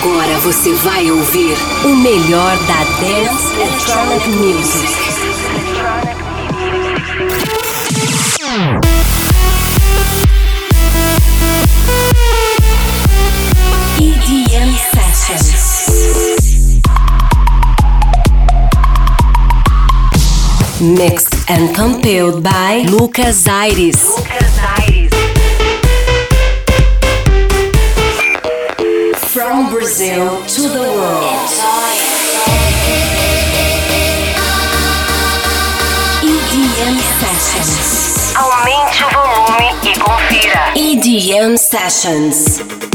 Agora você vai ouvir o melhor da Dance Electronic Music. EDM Sessions. Mixed and compiled by Lucas Aires. From Brazil to the world. EDM Sessions. Aumente o volume e confira. EDM Sessions.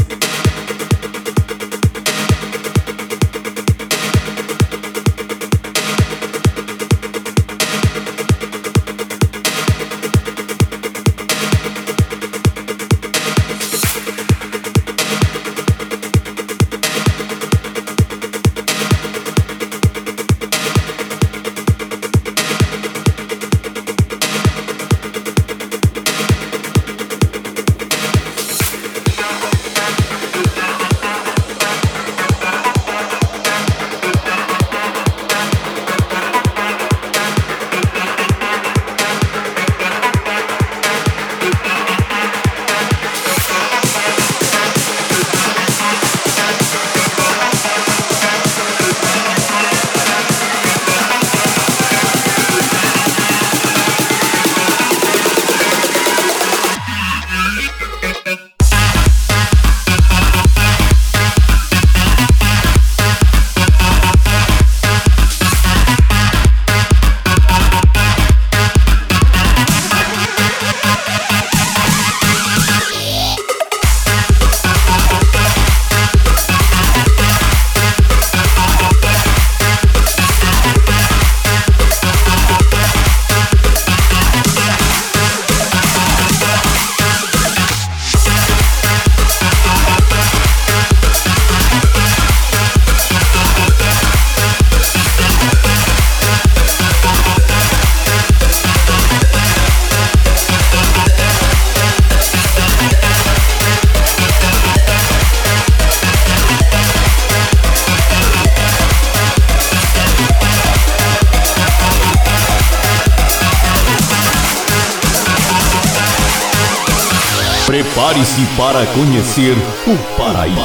Para conhecer o Paraíba.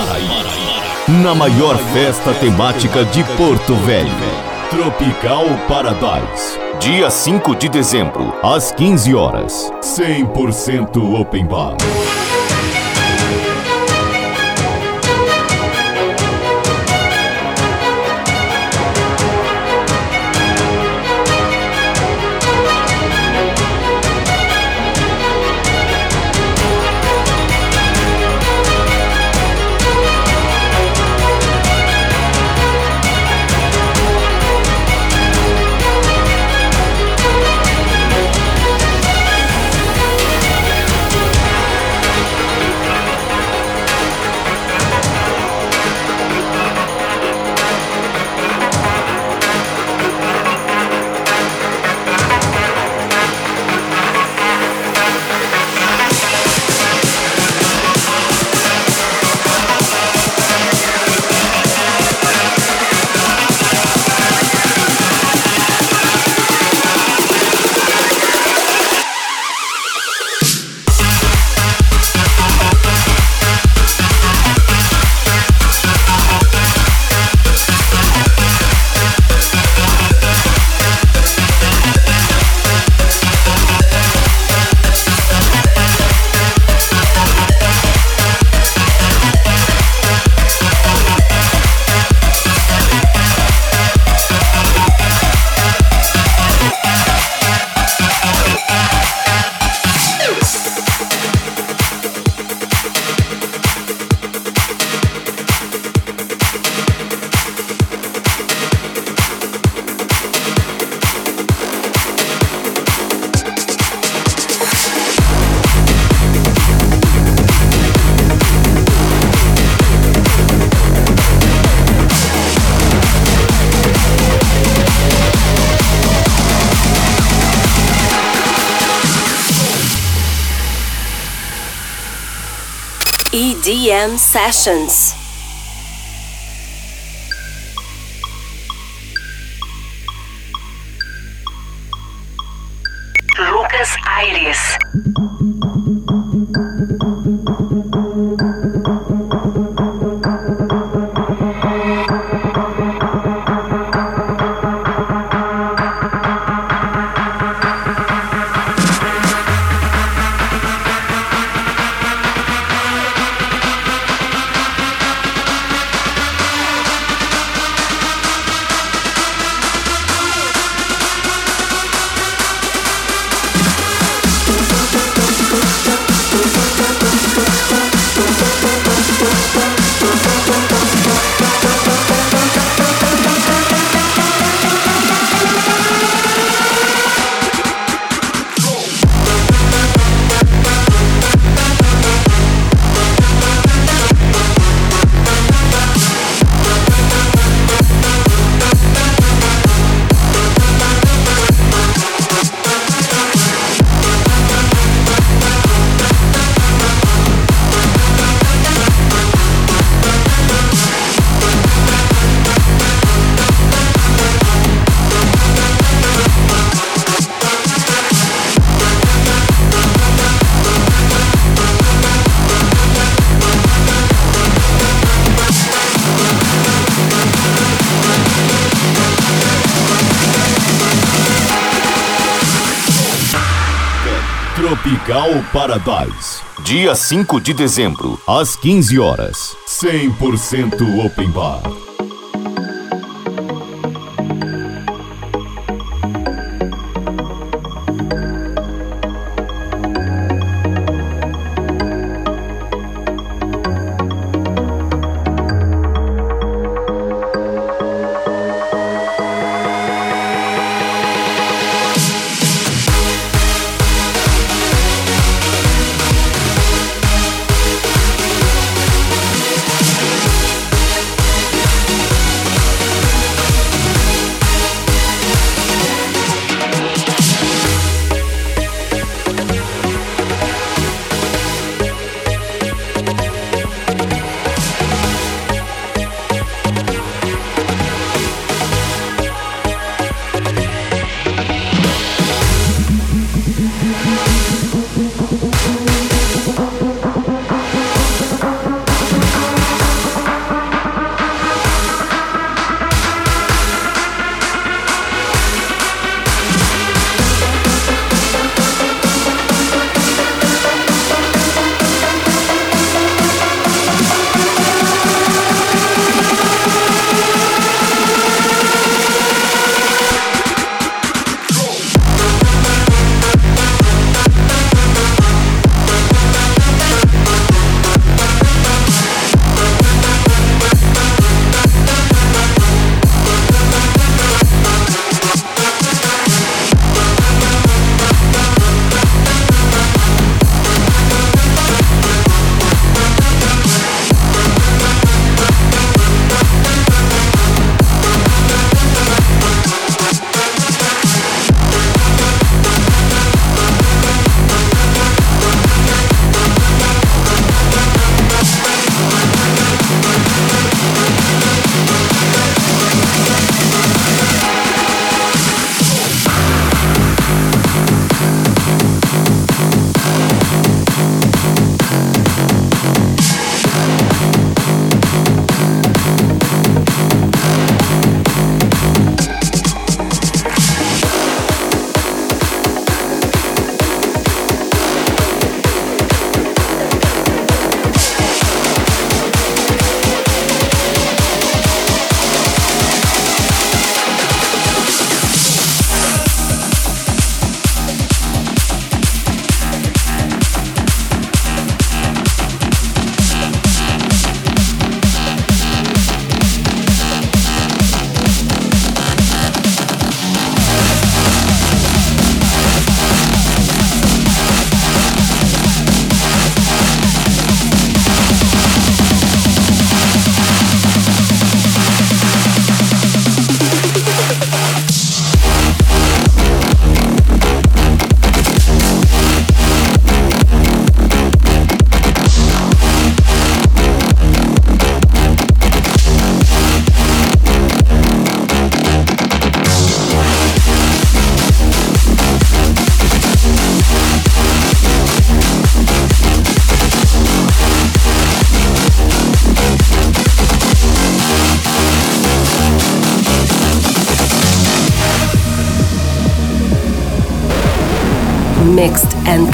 Na maior festa temática de Porto Velho. Tropical Paradise. Dia 5 de dezembro, às 15 horas. 100% Open Bar. EDM Sessions. Paradise. Dia 5 de dezembro, às 15 horas. 100% Open Bar.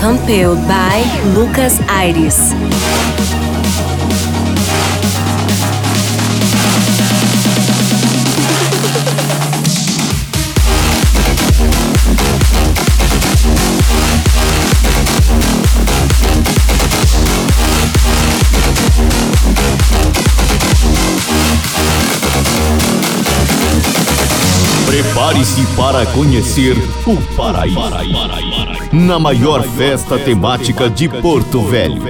Compiled by Lucas Iris. Prepare-se para conhecer o Paraíba. Na maior festa temática de Porto Velho.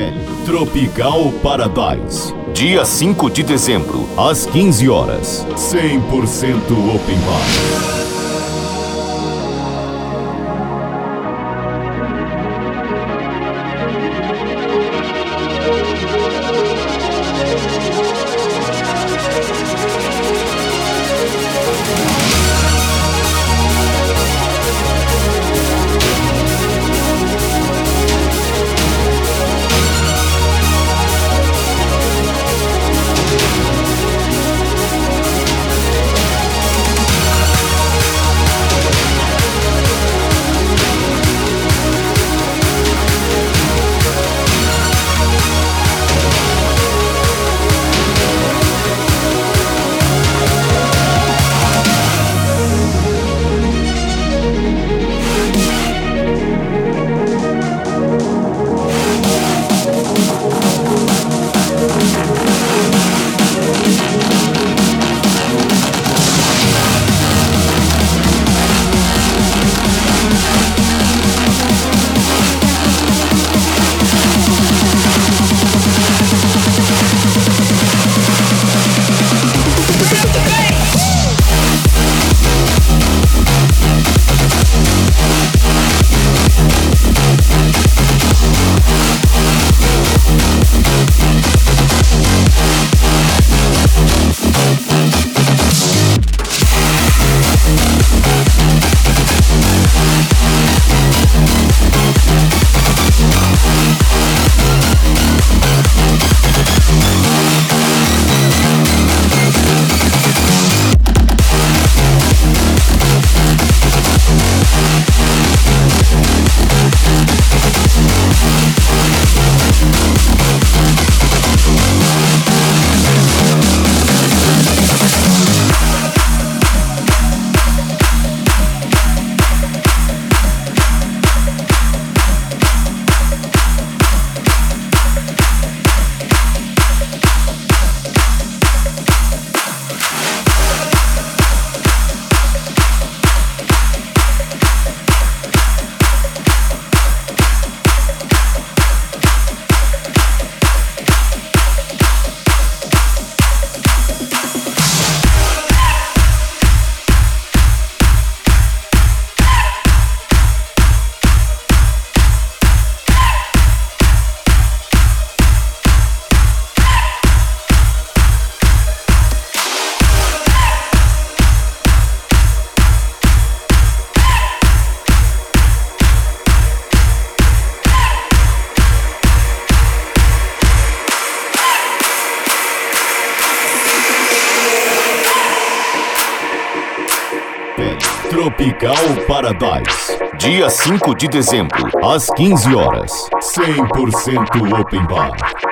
Tropical Paradise. Dia 5 de dezembro, às 15 horas. 100% Open Bar. Tropical Paradise. Dia 5 de dezembro, às 15 horas. 100% Open Bar.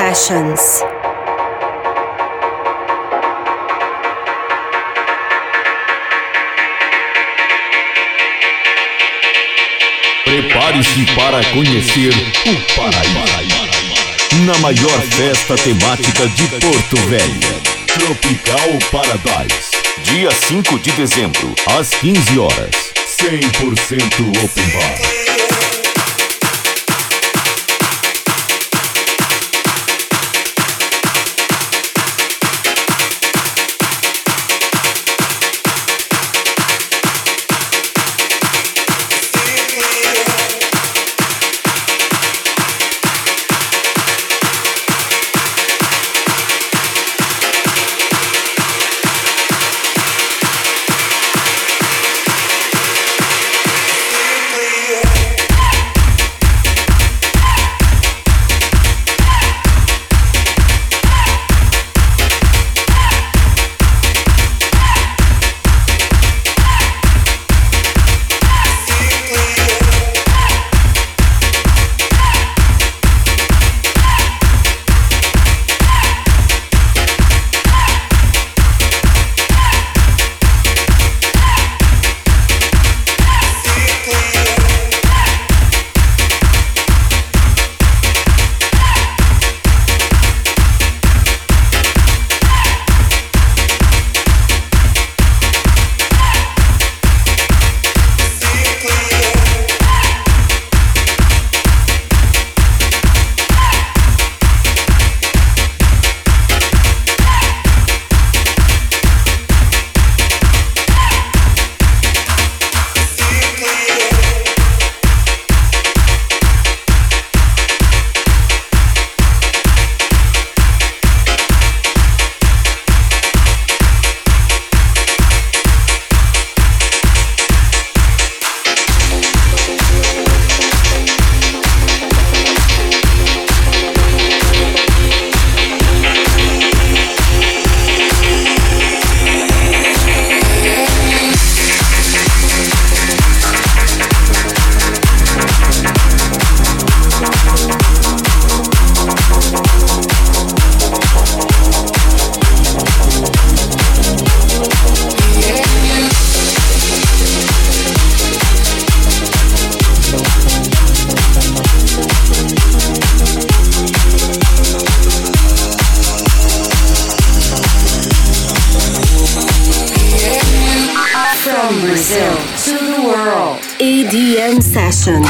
Sessions. Prepare-se para conhecer o Paraíba. Na maior festa temática de Porto Velho. Tropical Paradise. Dia 5 de dezembro, às 15 horas. 100% Open Bar. Compiled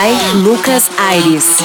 by Lucas Aires.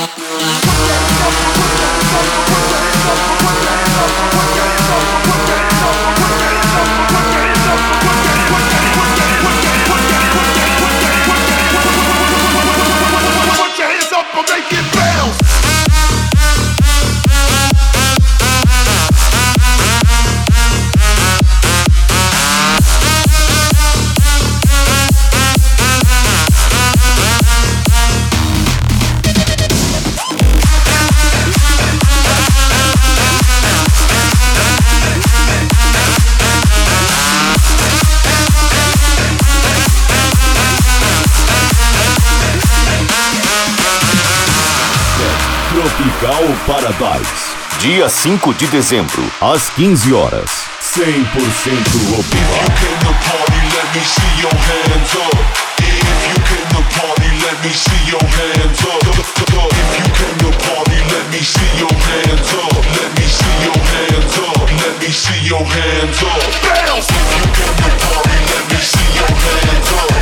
Your hands up. Let me see your hands up. Bounce. If you party, let me see your hands up.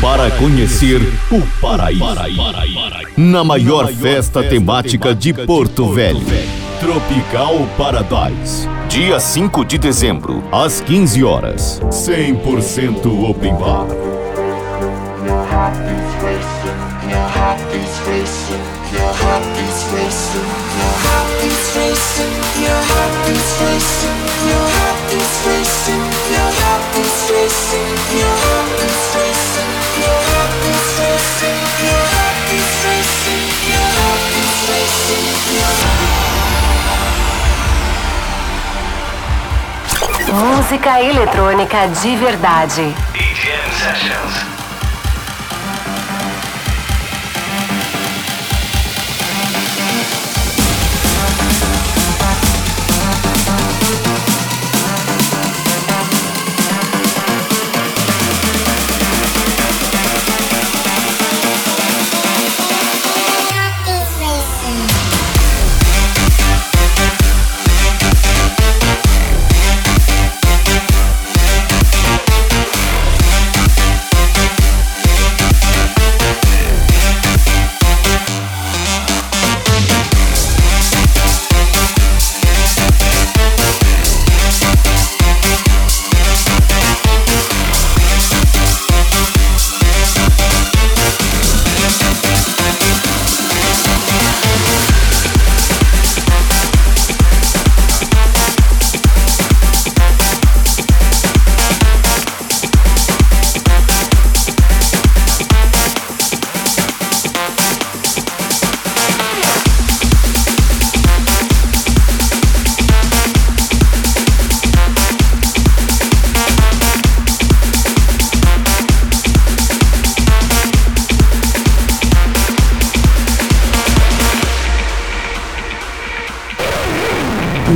Para conhecer o Paraíba. Na maior festa temática de Porto Velho. Tropical Paradise. Dia 5 de dezembro, às 15 horas. 100% open bar. Música eletrônica de verdade. Sessions.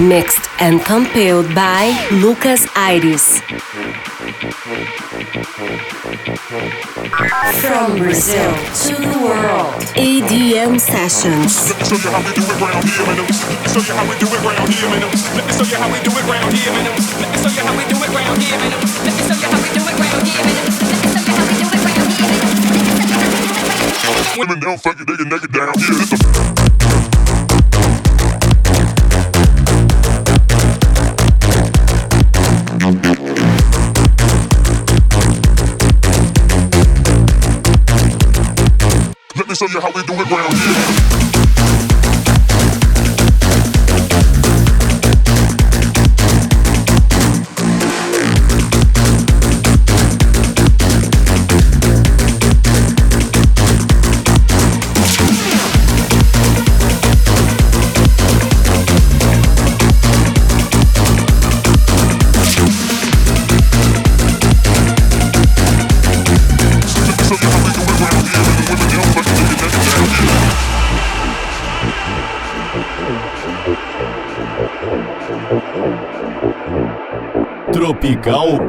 Mixed and compiled by Lucas Aires. From Brazil to the world, EDM Sessions. Show you how we do it here, man. Show you how we do it here, man. Show you how we do it here, man. Show you how we do it here, man. Show you how we do it here, man. Women don't fuck it, they can naked down here. Show you how we do it round here.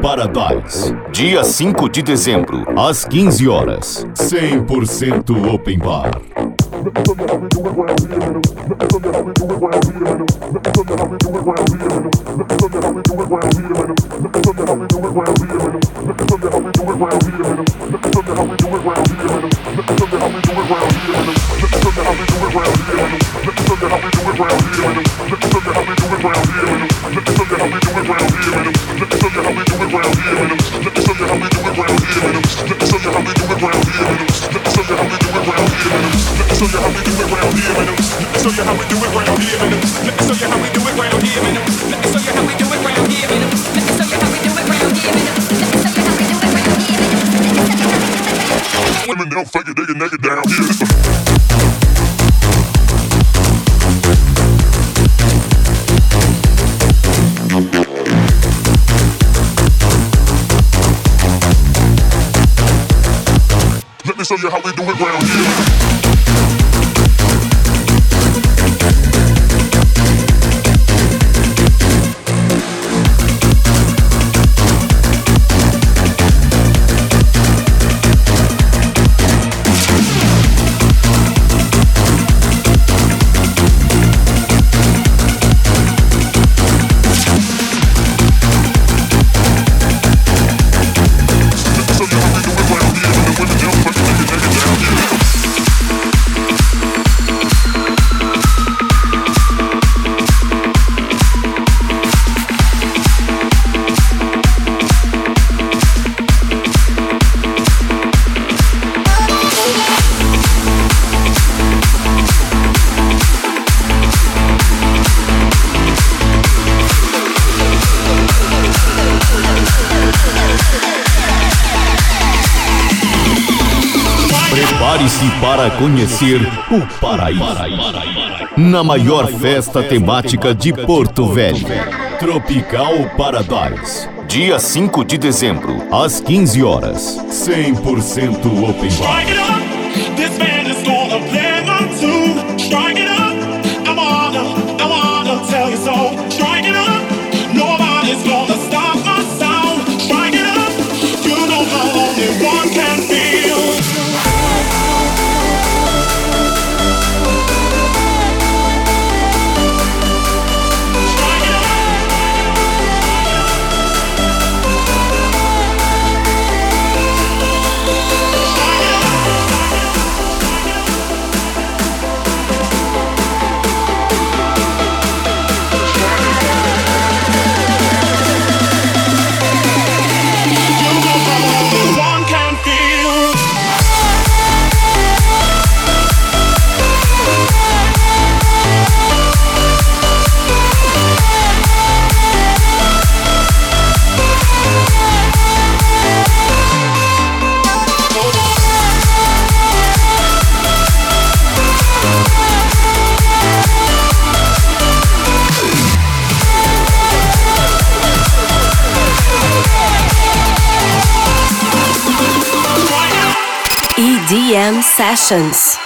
Paradise. Dia 5 de dezembro, às 15 horas. 100% Open Bar. Conhecer o Paraíba. Na maior festa temática de Porto Velho. Tropical Paradise. Dia 5 de dezembro, às 15 horas. 100% Open Bar. EDM Sessions.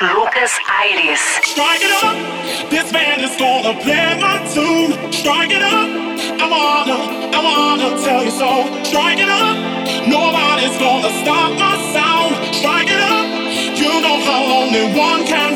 Lucas Buenos Aires. Strike it up. This band is gonna play my tune. Strike it up. I wanna, I wanna tell you so. Strike it up. Nobody's gonna stop my sound. Strike it up. You know how only one can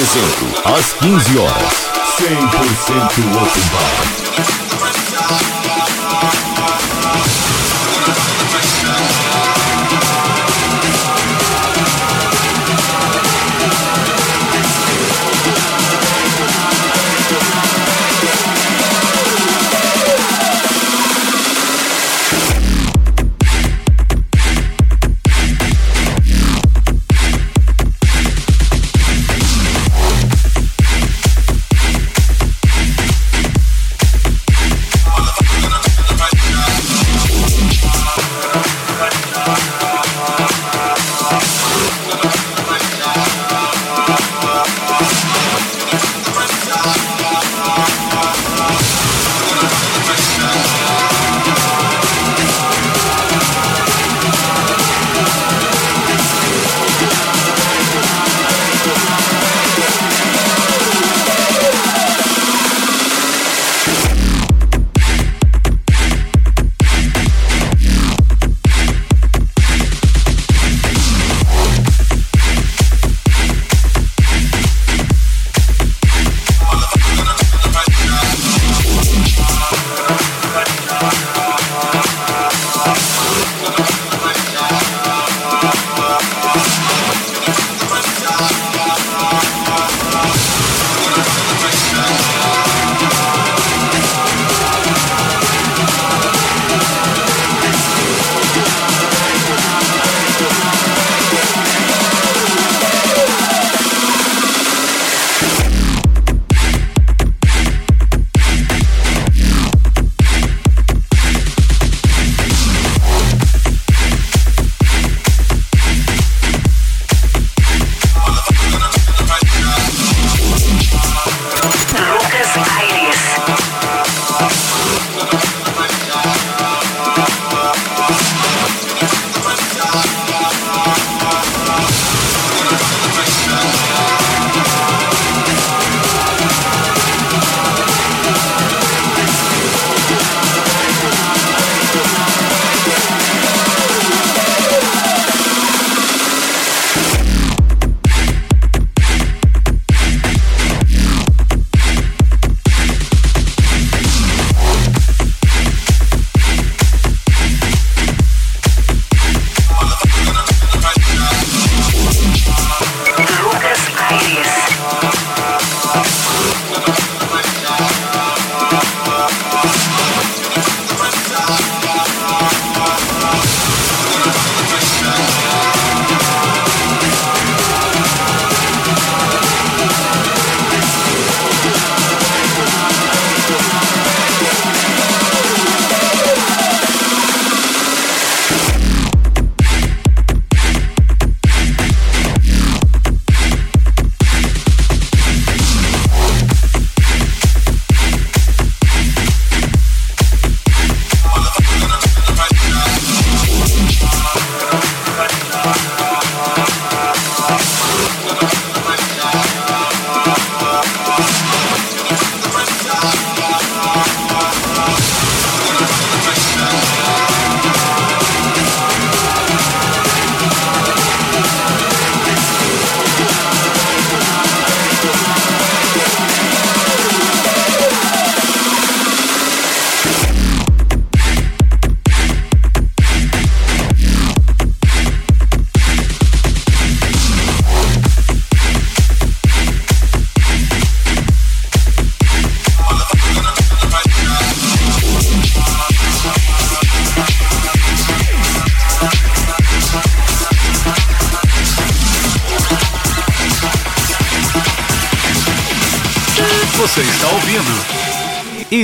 dezembro, às 15 horas. 100% Open Bar.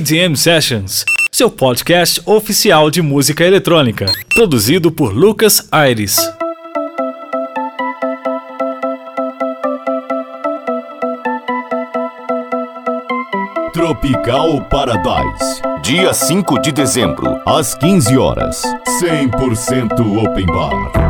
EDM Sessions, seu podcast oficial de música eletrônica, produzido por Lucas Aires. Tropical Paradise. Dia 5 de dezembro, às 15 horas. 100% Open Bar.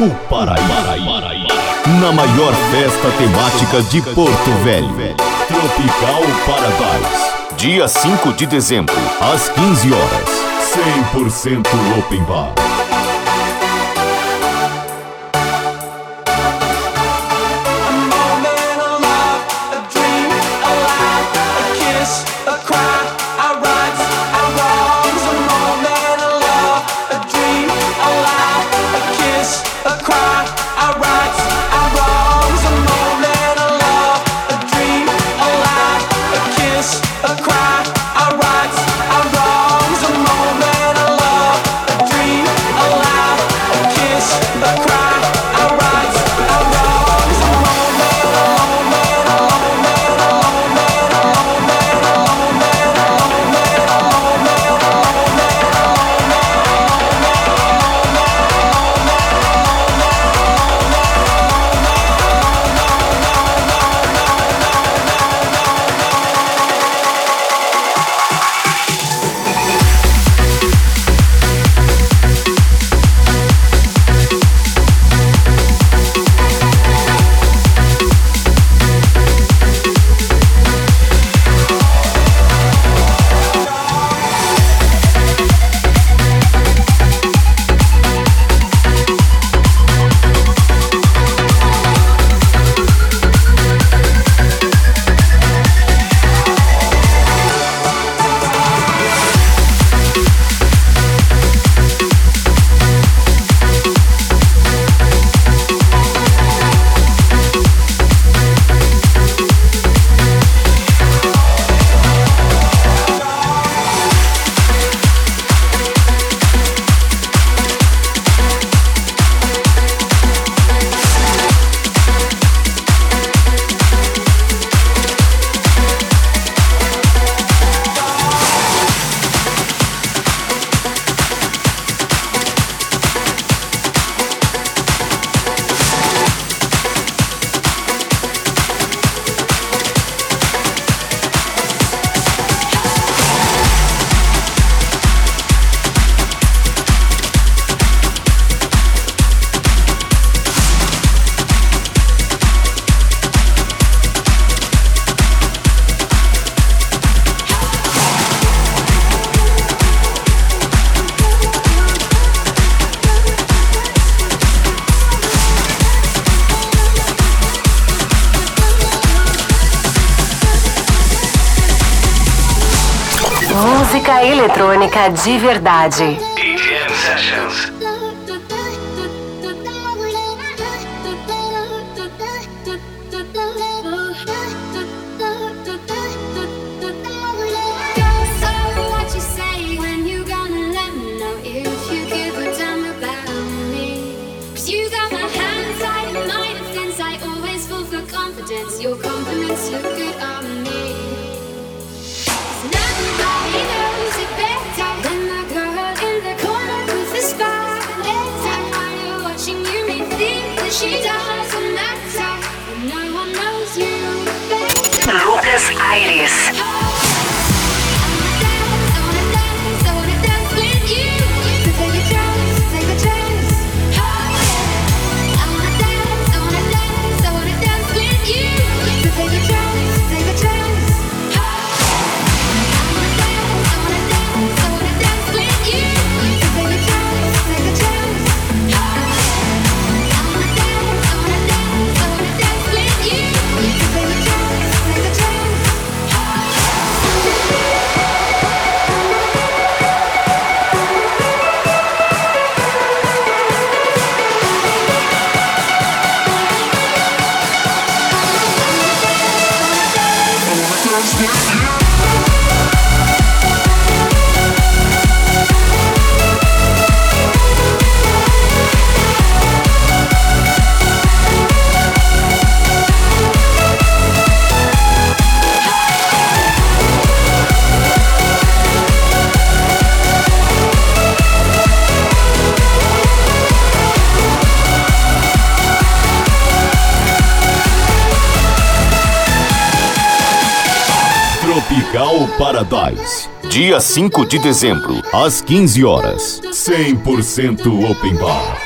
O Paraíba. Na maior festa temática de Porto Velho. Tropical Paradise. Dia 5 de dezembro, às 15 horas. 100% Open Bar. de verdade. 5 de dezembro, às 15 horas. 100% Open Bar.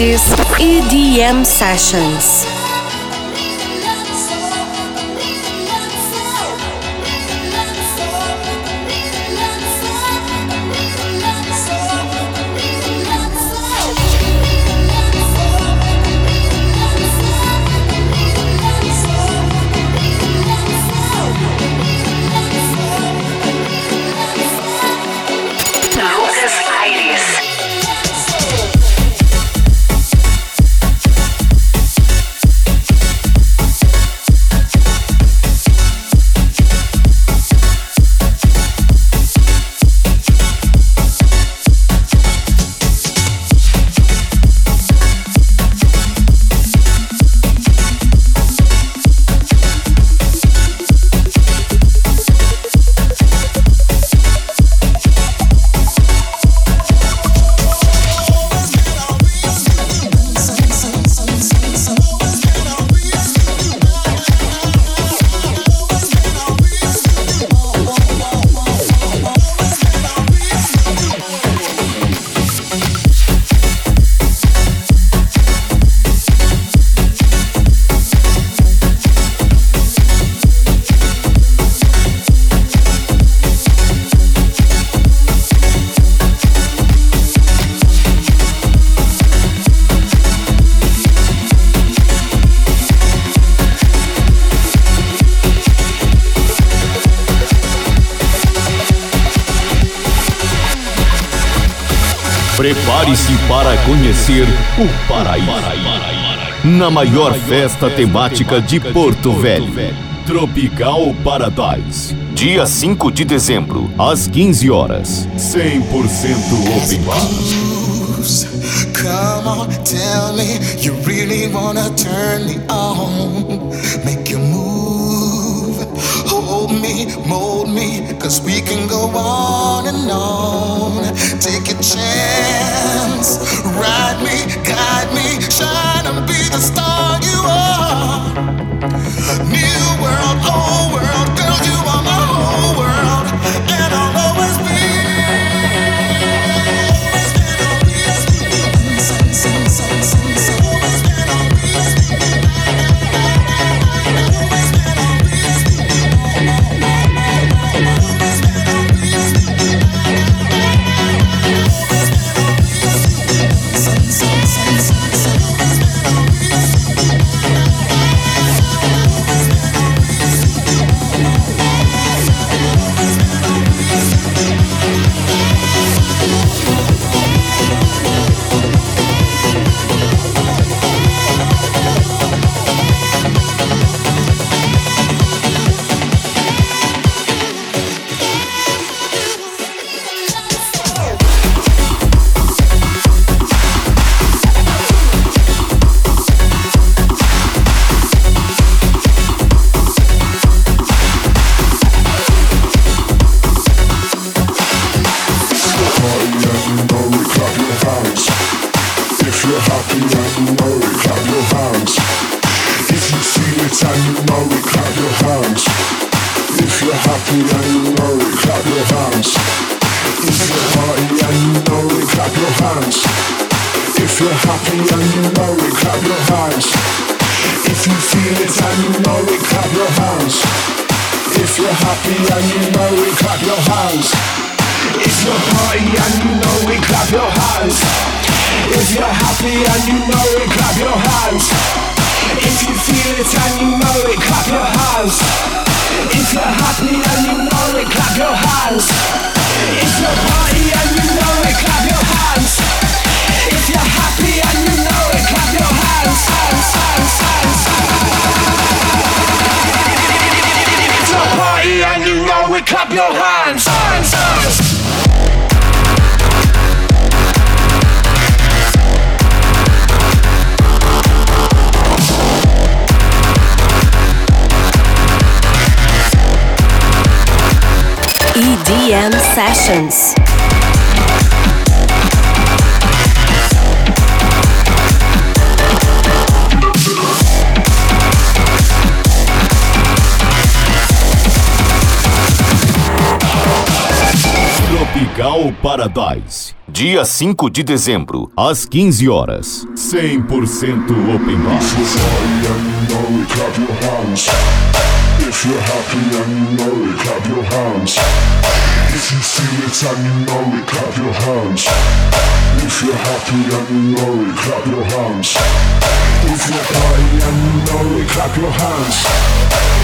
Is EDM Sessions. Para conhecer o Paraíba. Na maior festa temática de Porto Velho. Tropical Paradise. Dia 5 de dezembro, às 15 horas. 100% open bar. Come on, tell me you really wanna turn me on. Make you me, mold me, cause we can go on and on. Take a chance, ride me, guide me, shine and be the star If you're happy and you know it, clap your hands. If you're party and you know it, clap your hands. If you're happy and you know it, clap your hands. If you feel it and you know it, clap your hands. If you're happy and you know it, clap your hands. If you're party and you know it, clap your hands. If you're happy and you know it, clap your hands. hands, hands. party and you know we clap your hands. hands, hands. EDM Sessions. Tropical Paradise. Dia 5 de dezembro, às 15 horas. 100% open bar. If you're happy and you know it, clap your hands. If you feel it and you know it, clap your hands. If you're happy and you know it, clap your hands. If you're and you know it, clap your hands.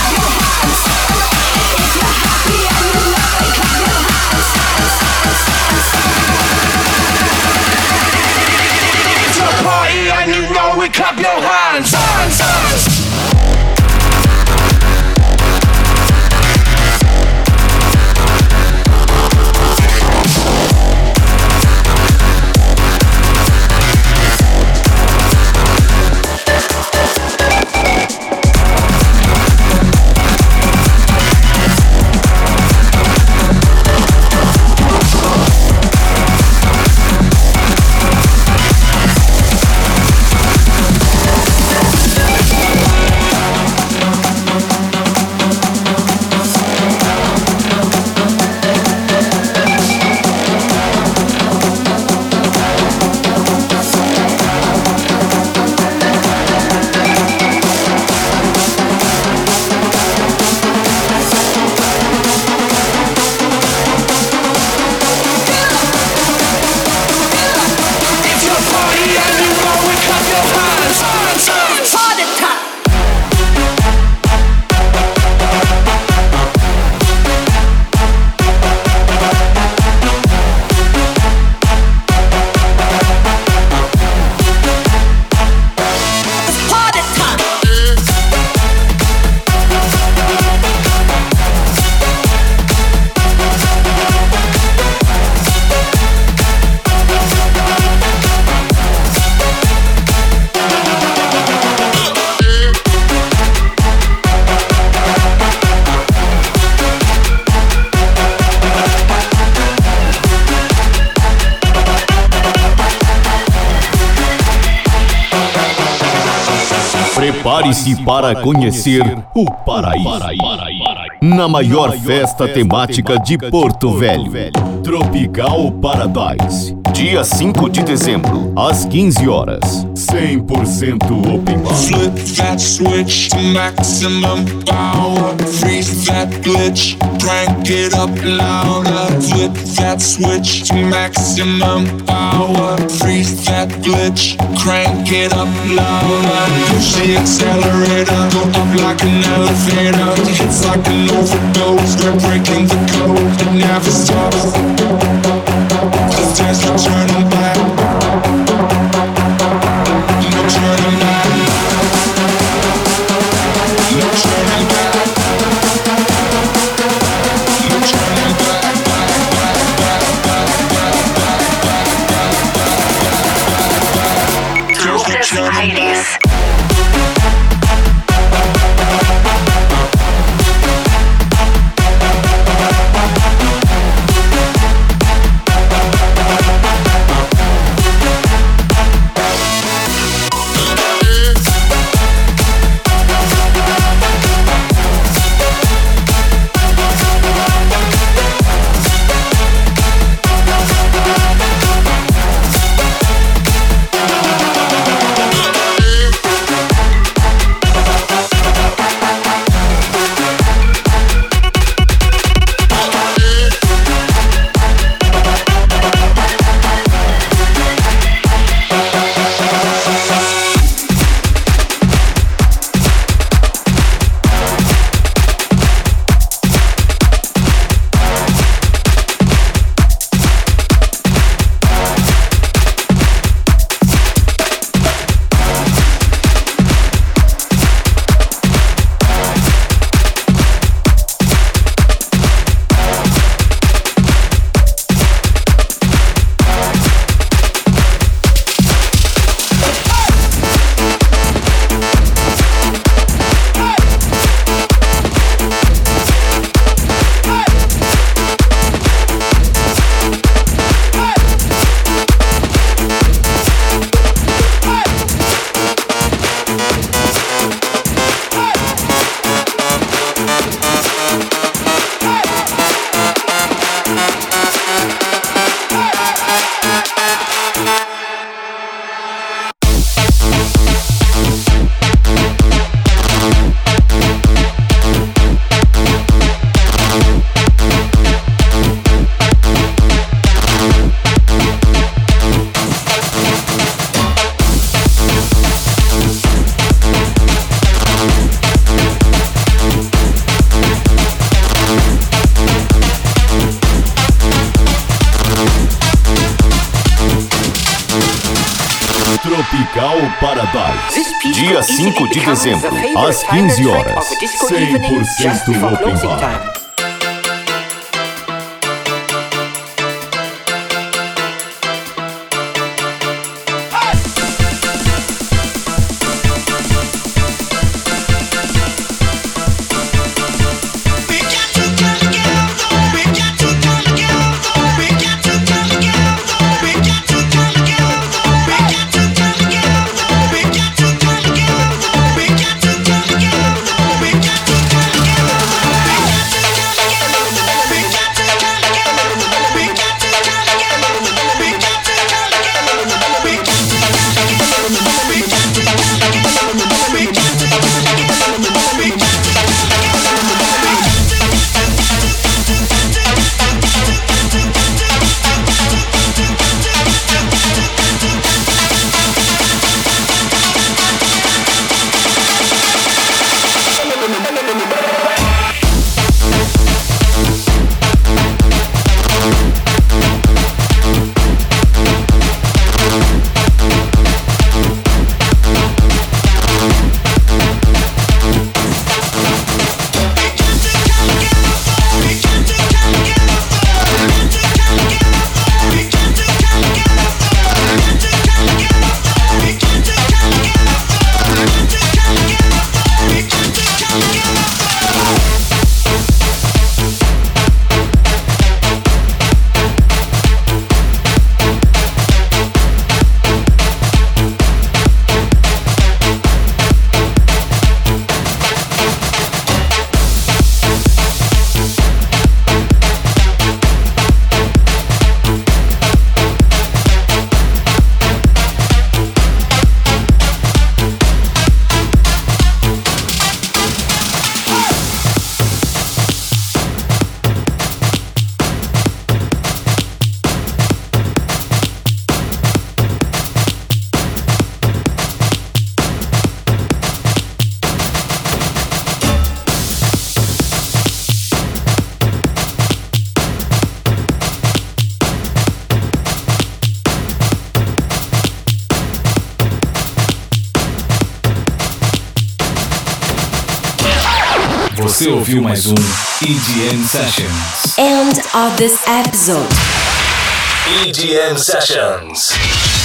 Know it, clap your hands. hands, para conhecer o Paraíso. Na maior festa temática de Porto Velho. Tropical Paradise. Dia 5 de dezembro, às 15 horas. 100% open bar. Flip that switch to maximum power. Freeze that glitch, crank it up louder. Flip that switch to maximum power. Freeze that glitch, crank it up louder. Push the accelerator, go up like an elevator. It's like an overdose, we're breaking the code. It never stops. There's no turning back. 15 horas. 100% Open Bar. Mais um EDM Sessions. End of this episode. EDM Sessions.